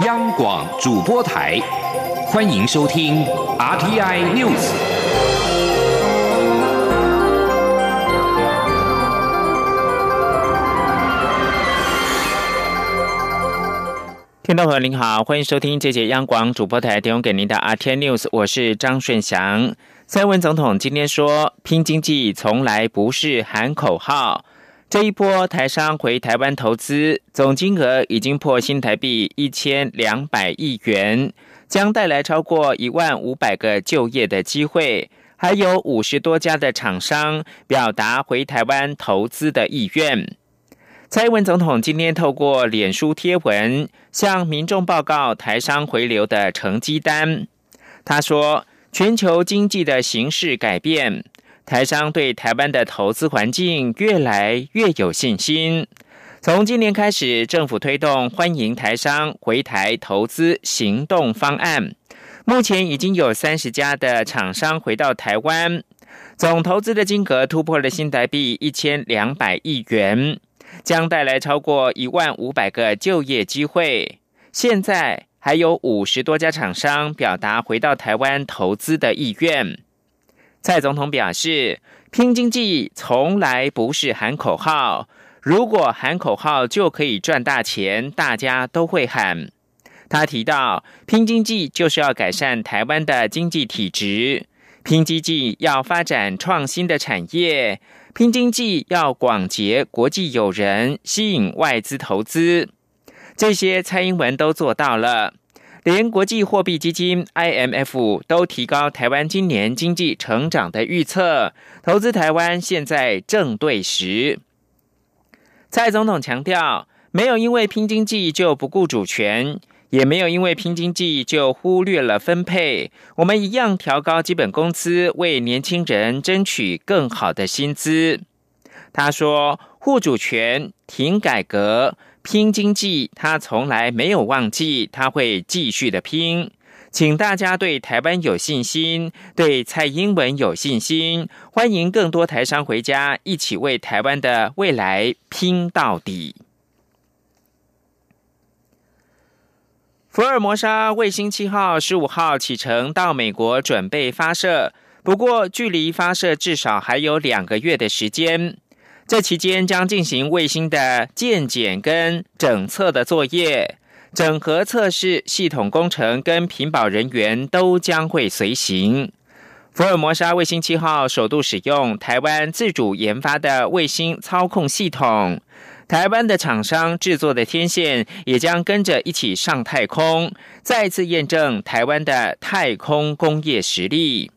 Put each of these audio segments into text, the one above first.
央广主播台，欢迎收听 RTI News。听众朋友您好，欢迎收听这节央广主播台提供给您的 RTI News，我是张顺祥。蔡文总统今天说，拼经济从来不是喊口号。这一波台商回台湾投资，总金额已经破新台币一千两百亿元，将带来超过一万五百个就业的机会，还有五十多家的厂商表达回台湾投资的意愿。蔡英文总统今天透过脸书贴文，向民众报告台商回流的成绩单。他说：“全球经济的形势改变。”台商对台湾的投资环境越来越有信心。从今年开始，政府推动欢迎台商回台投资行动方案，目前已经有三十家的厂商回到台湾，总投资的金额突破了新台币一千两百亿元，将带来超过一万五百个就业机会。现在还有五十多家厂商表达回到台湾投资的意愿。蔡总统表示，拼经济从来不是喊口号。如果喊口号就可以赚大钱，大家都会喊。他提到，拼经济就是要改善台湾的经济体质，拼经济要发展创新的产业，拼经济要广结国际友人，吸引外资投资。这些蔡英文都做到了。连国际货币基金 IMF 都提高台湾今年经济成长的预测，投资台湾现在正对时。蔡总统强调，没有因为拼经济就不顾主权，也没有因为拼经济就忽略了分配。我们一样调高基本工资，为年轻人争取更好的薪资。他说：“护主权，停改革。”拼经济，他从来没有忘记，他会继续的拼。请大家对台湾有信心，对蔡英文有信心，欢迎更多台商回家，一起为台湾的未来拼到底。福尔摩沙卫星七号十五号启程到美国准备发射，不过距离发射至少还有两个月的时间。这期间将进行卫星的建检跟整测的作业，整合测试系统工程跟屏保人员都将会随行。福尔摩沙卫星七号首度使用台湾自主研发的卫星操控系统，台湾的厂商制作的天线也将跟着一起上太空，再次验证台湾的太空工业实力。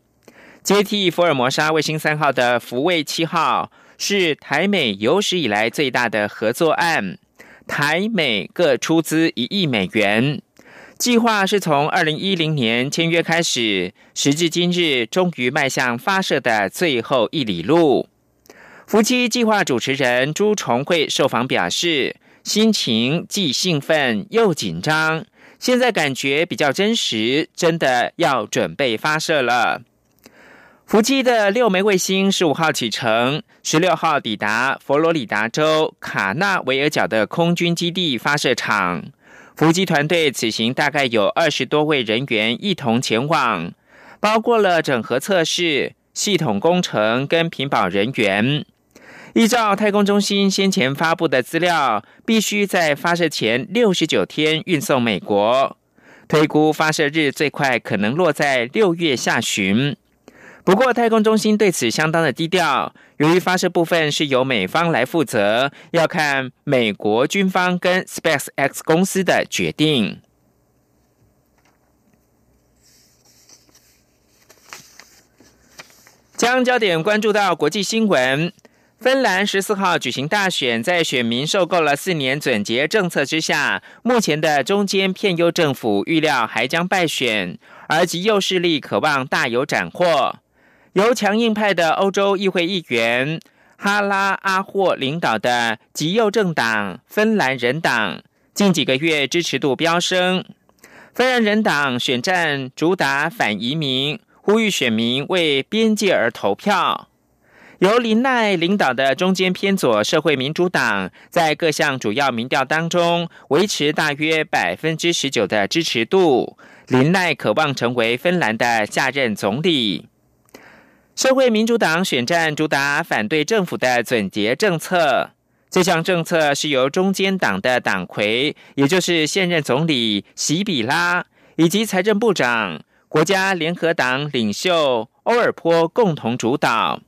接替福尔摩沙卫星三号的福卫七号。是台美有史以来最大的合作案，台美各出资一亿美元，计划是从二零一零年签约开始，时至今日终于迈向发射的最后一里路。夫妻计划主持人朱重慧受访表示，心情既兴奋又紧张，现在感觉比较真实，真的要准备发射了。福基的六枚卫星十五号启程，十六号抵达佛罗里达州卡纳维尔角的空军基地发射场。福基团队此行大概有二十多位人员一同前往，包括了整合测试、系统工程跟屏保人员。依照太空中心先前发布的资料，必须在发射前六十九天运送美国，推估发射日最快可能落在六月下旬。不过，太空中心对此相当的低调。由于发射部分是由美方来负责，要看美国军方跟 SpaceX 公司的决定。将焦点关注到国际新闻，芬兰十四号举行大选，在选民受够了四年准结政策之下，目前的中间偏右政府预料还将败选，而极右势力渴望大有斩获。由强硬派的欧洲议会议员哈拉阿霍领导的极右政党芬兰人党，近几个月支持度飙升。芬兰人党选战主打反移民，呼吁选民为边界而投票。由林奈领导的中间偏左社会民主党，在各项主要民调当中维持大约百分之十九的支持度。林奈渴望成为芬兰的下任总理。社会民主党选战主打反对政府的总结政策，这项政策是由中间党的党魁，也就是现任总理席比拉以及财政部长、国家联合党领袖欧尔坡共同主导。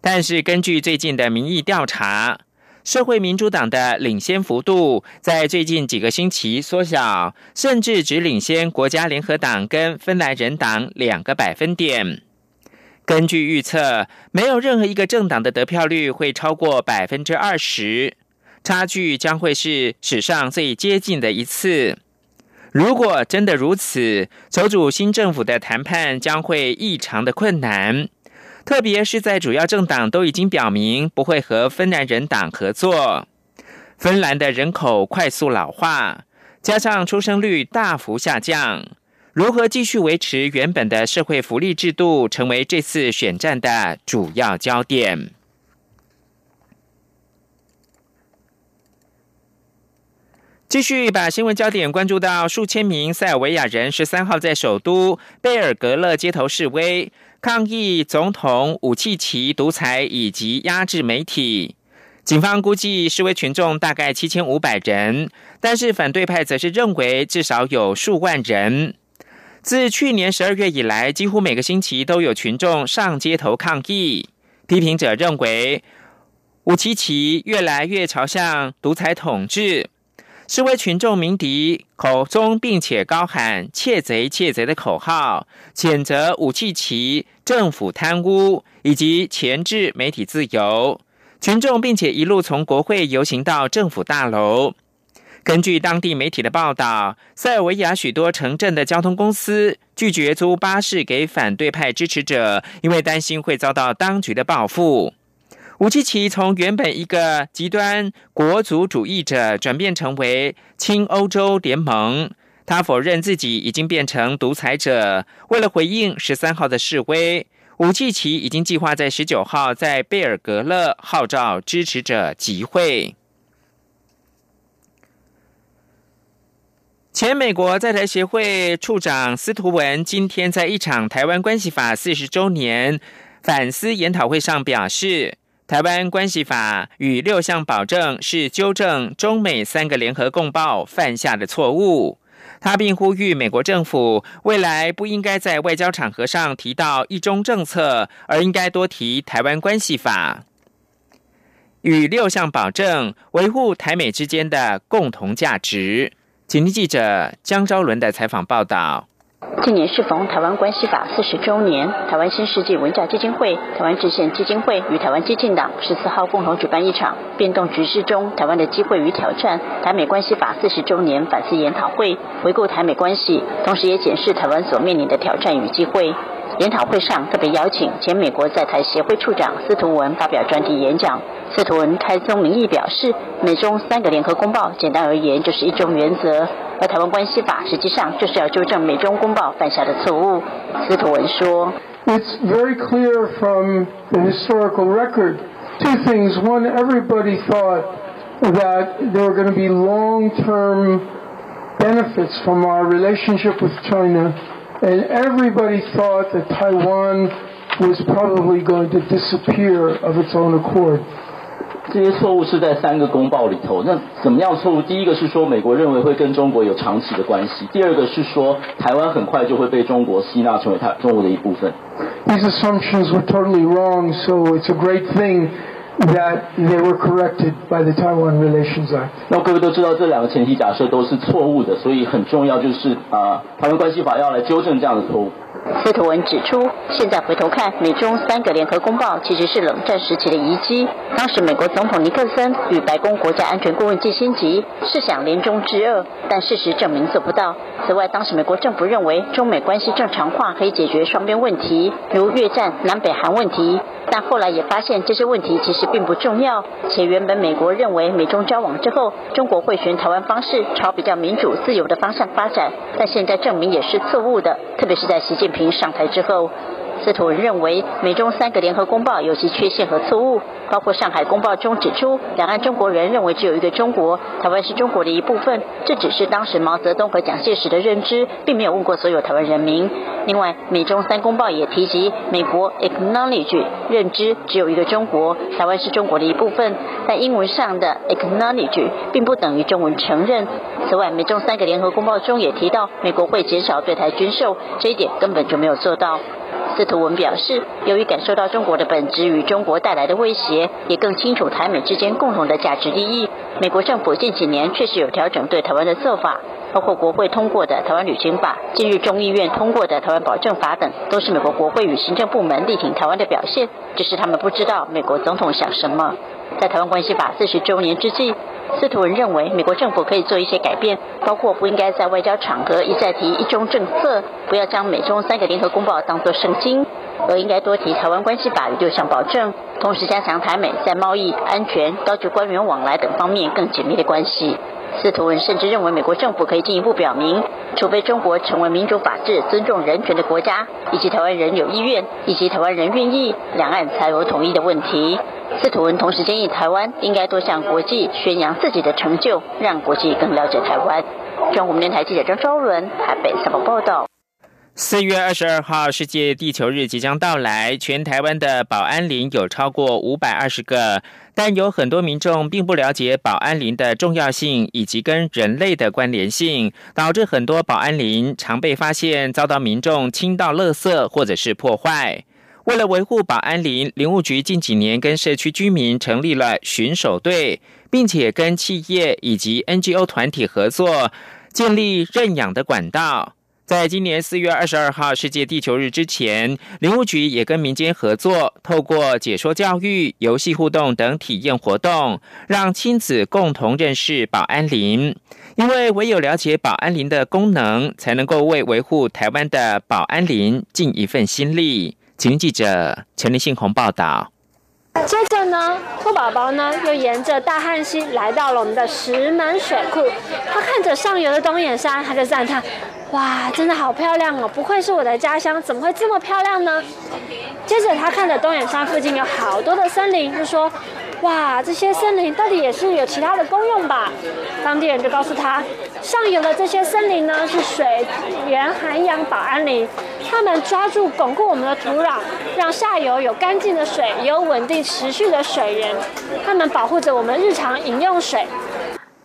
但是，根据最近的民意调查，社会民主党的领先幅度在最近几个星期缩小，甚至只领先国家联合党跟芬兰人党两个百分点。根据预测，没有任何一个政党的得票率会超过百分之二十，差距将会是史上最接近的一次。如果真的如此，筹组新政府的谈判将会异常的困难。特别是在主要政党都已经表明不会和芬兰人党合作，芬兰的人口快速老化，加上出生率大幅下降，如何继续维持原本的社会福利制度，成为这次选战的主要焦点。继续把新闻焦点关注到数千名塞尔维亚人十三号在首都贝尔格勒街头示威。抗议总统武契奇独裁以及压制媒体，警方估计示威群众大概七千五百人，但是反对派则是认为至少有数万人。自去年十二月以来，几乎每个星期都有群众上街头抗议。批评者认为，武契奇越来越朝向独裁统治。示威群众鸣笛，口中并且高喊“窃贼，窃贼”的口号，谴责武契奇政府贪污以及钳制媒体自由。群众并且一路从国会游行到政府大楼。根据当地媒体的报道，塞尔维亚许多城镇的交通公司拒绝租巴士给反对派支持者，因为担心会遭到当局的报复。武契奇从原本一个极端国族主义者转变成为亲欧洲联盟，他否认自己已经变成独裁者。为了回应十三号的示威，武契奇已经计划在十九号在贝尔格勒号召支持者集会。前美国在台协会处长司徒文今天在一场台湾关系法四十周年反思研讨会上表示。台湾关系法与六项保证是纠正中美三个联合公报犯下的错误。他并呼吁美国政府未来不应该在外交场合上提到一中政策，而应该多提台湾关系法与六项保证，维护台美之间的共同价值。请听记者江昭伦的采访报道。今年适逢台湾关系法四十周年，台湾新世纪文教基金会、台湾制宪基金会与台湾激进党十四号共同举办一场“变动局势中台湾的机会与挑战”台美关系法四十周年反思研讨会，回顾台美关系，同时也检视台湾所面临的挑战与机会。研讨会上特别邀请前美国在台协会处长司徒文发表专题演讲。司徒文开宗明义表示，美中三个联合公报，简单而言就是一中原则。而台湾关系法实际上就是要纠正美中公报犯下的错误。司徒文说：“It's very clear from the historical record two things. One, everybody thought that there were going to be long-term benefits from our relationship with China, and everybody thought that Taiwan was probably going to disappear of its own accord.” 这些错误是在三个公报里头。那怎么样错误？第一个是说美国认为会跟中国有长期的关系；第二个是说台湾很快就会被中国吸纳成为它中国的一部分。These assumptions were totally wrong, so it's a great thing that they were corrected by the Taiwan Relations Act. 那各位都知道这两个前提假设都是错误的，所以很重要就是啊，台湾关系法要来纠正这样的错误。司徒文指出，现在回头看，美中三个联合公报其实是冷战时期的遗迹。当时美国总统尼克森与白宫国家安全顾问基辛吉是想联中制恶，但事实证明做不到。此外，当时美国政府认为中美关系正常化可以解决双边问题，如越战、南北韩问题。但后来也发现这些问题其实并不重要，且原本美国认为美中交往之后，中国会循台湾方式朝比较民主自由的方向发展，但现在证明也是错误的，特别是在习近平上台之后。司徒文认为，美中三个联合公报有其缺陷和错误，包括上海公报中指出，两岸中国人认为只有一个中国，台湾是中国的一部分，这只是当时毛泽东和蒋介石的认知，并没有问过所有台湾人民。另外，美中三公报也提及，美国 acknowledge 认知只有一个中国，台湾是中国的一部分，但英文上的 acknowledge 并不等于中文承认。此外，美中三个联合公报中也提到，美国会减少对台军售，这一点根本就没有做到。司徒文表示，由于感受到中国的本质与中国带来的威胁，也更清楚台美之间共同的价值利益。美国政府近几年确实有调整对台湾的做法，包括国会通过的《台湾旅行法》，近日众议院通过的《台湾保证法》等，都是美国国会与行政部门力挺台湾的表现。只是他们不知道美国总统想什么。在《台湾关系法》四十周年之际。司徒文认为，美国政府可以做一些改变，包括不应该在外交场合一再提一中政策，不要将美中三个联合公报当作圣经，而应该多提台湾关系法与六项保证，同时加强台美在贸易、安全、高级官员往来等方面更紧密的关系。司徒文甚至认为，美国政府可以进一步表明，除非中国成为民主法治、尊重人权的国家，以及台湾人有意愿，以及台湾人愿意，两岸才有统一的问题。司徒文同时建议，台湾应该多向国际宣扬自己的成就，让国际更了解台湾。中国电台记者张昭伦台北采访报道。四月二十二号，世界地球日即将到来，全台湾的保安林有超过五百二十个，但有很多民众并不了解保安林的重要性以及跟人类的关联性，导致很多保安林常被发现遭到民众倾倒垃圾或者是破坏。为了维护保安林，林务局近几年跟社区居民成立了巡守队，并且跟企业以及 NGO 团体合作，建立认养的管道。在今年四月二十二号世界地球日之前，林务局也跟民间合作，透过解说教育、游戏互动等体验活动，让亲子共同认识保安林。因为唯有了解保安林的功能，才能够为维护台湾的保安林尽一份心力。请记者陈立信宏报道。接着呢，兔宝宝呢又沿着大汉溪来到了我们的石门水库。他看着上游的东眼山，他就赞叹：“哇，真的好漂亮哦！不愧是我的家乡，怎么会这么漂亮呢？”接着他看着东眼山附近有好多的森林，就说。哇，这些森林到底也是有其他的功用吧？当地人就告诉他，上游的这些森林呢是水源涵养保安林，他们抓住巩固我们的土壤，让下游有干净的水，有稳定持续的水源，他们保护着我们日常饮用水。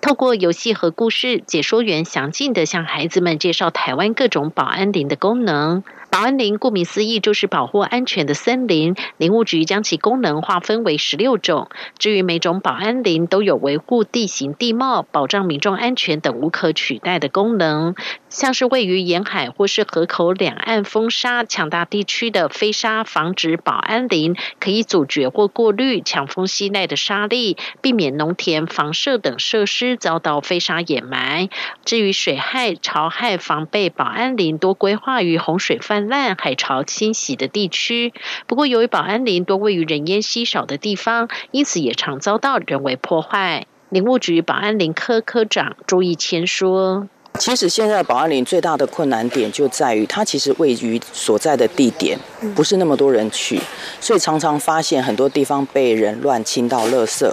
透过游戏和故事，解说员详尽的向孩子们介绍台湾各种保安林的功能。保安林顾名思义就是保护安全的森林，林务局将其功能划分为十六种。至于每种保安林都有维护地形地貌、保障民众安全等无可取代的功能。像是位于沿海或是河口两岸风沙强大地区的飞沙防止保安林，可以阻绝或过滤强风吸带的沙粒，避免农田、房舍等设施遭到飞沙掩埋。至于水害、潮害防备，保安林多规划于洪水泛。滥海潮侵袭的地区，不过由于保安林多位于人烟稀少的地方，因此也常遭到人为破坏。林务局保安林科科长朱义谦说：“其实现在保安林最大的困难点就在于，它其实位于所在的地点不是那么多人去，所以常常发现很多地方被人乱倾倒垃圾。”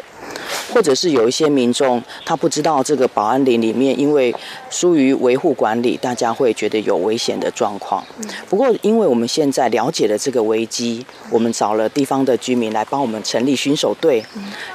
或者是有一些民众，他不知道这个保安林里面，因为疏于维护管理，大家会觉得有危险的状况。不过，因为我们现在了解了这个危机，我们找了地方的居民来帮我们成立巡守队，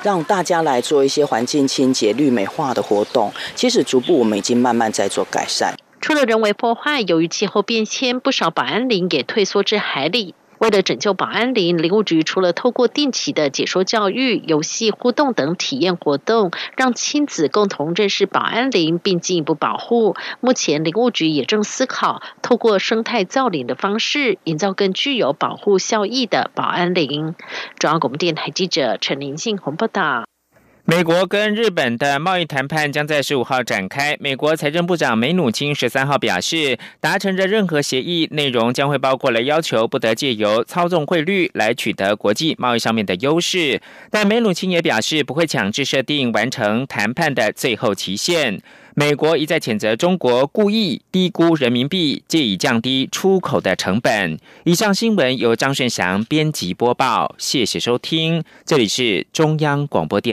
让大家来做一些环境清洁、绿美化的活动。其实，逐步我们已经慢慢在做改善。除了人为破坏，由于气候变迁，不少保安林也退缩至海里。为了拯救保安林，林务局除了透过定期的解说教育、游戏互动等体验活动，让亲子共同认识保安林，并进一步保护。目前，林务局也正思考透过生态造林的方式，营造更具有保护效益的保安林。中央广播电台记者陈林信宏报道。美国跟日本的贸易谈判将在十五号展开。美国财政部长梅努钦十三号表示，达成的任何协议内容将会包括了要求不得借由操纵汇率来取得国际贸易上面的优势。但梅努钦也表示，不会强制设定完成谈判的最后期限。美国一再谴责中国故意低估人民币，借以降低出口的成本。以上新闻由张顺祥编辑播报，谢谢收听，这里是中央广播电。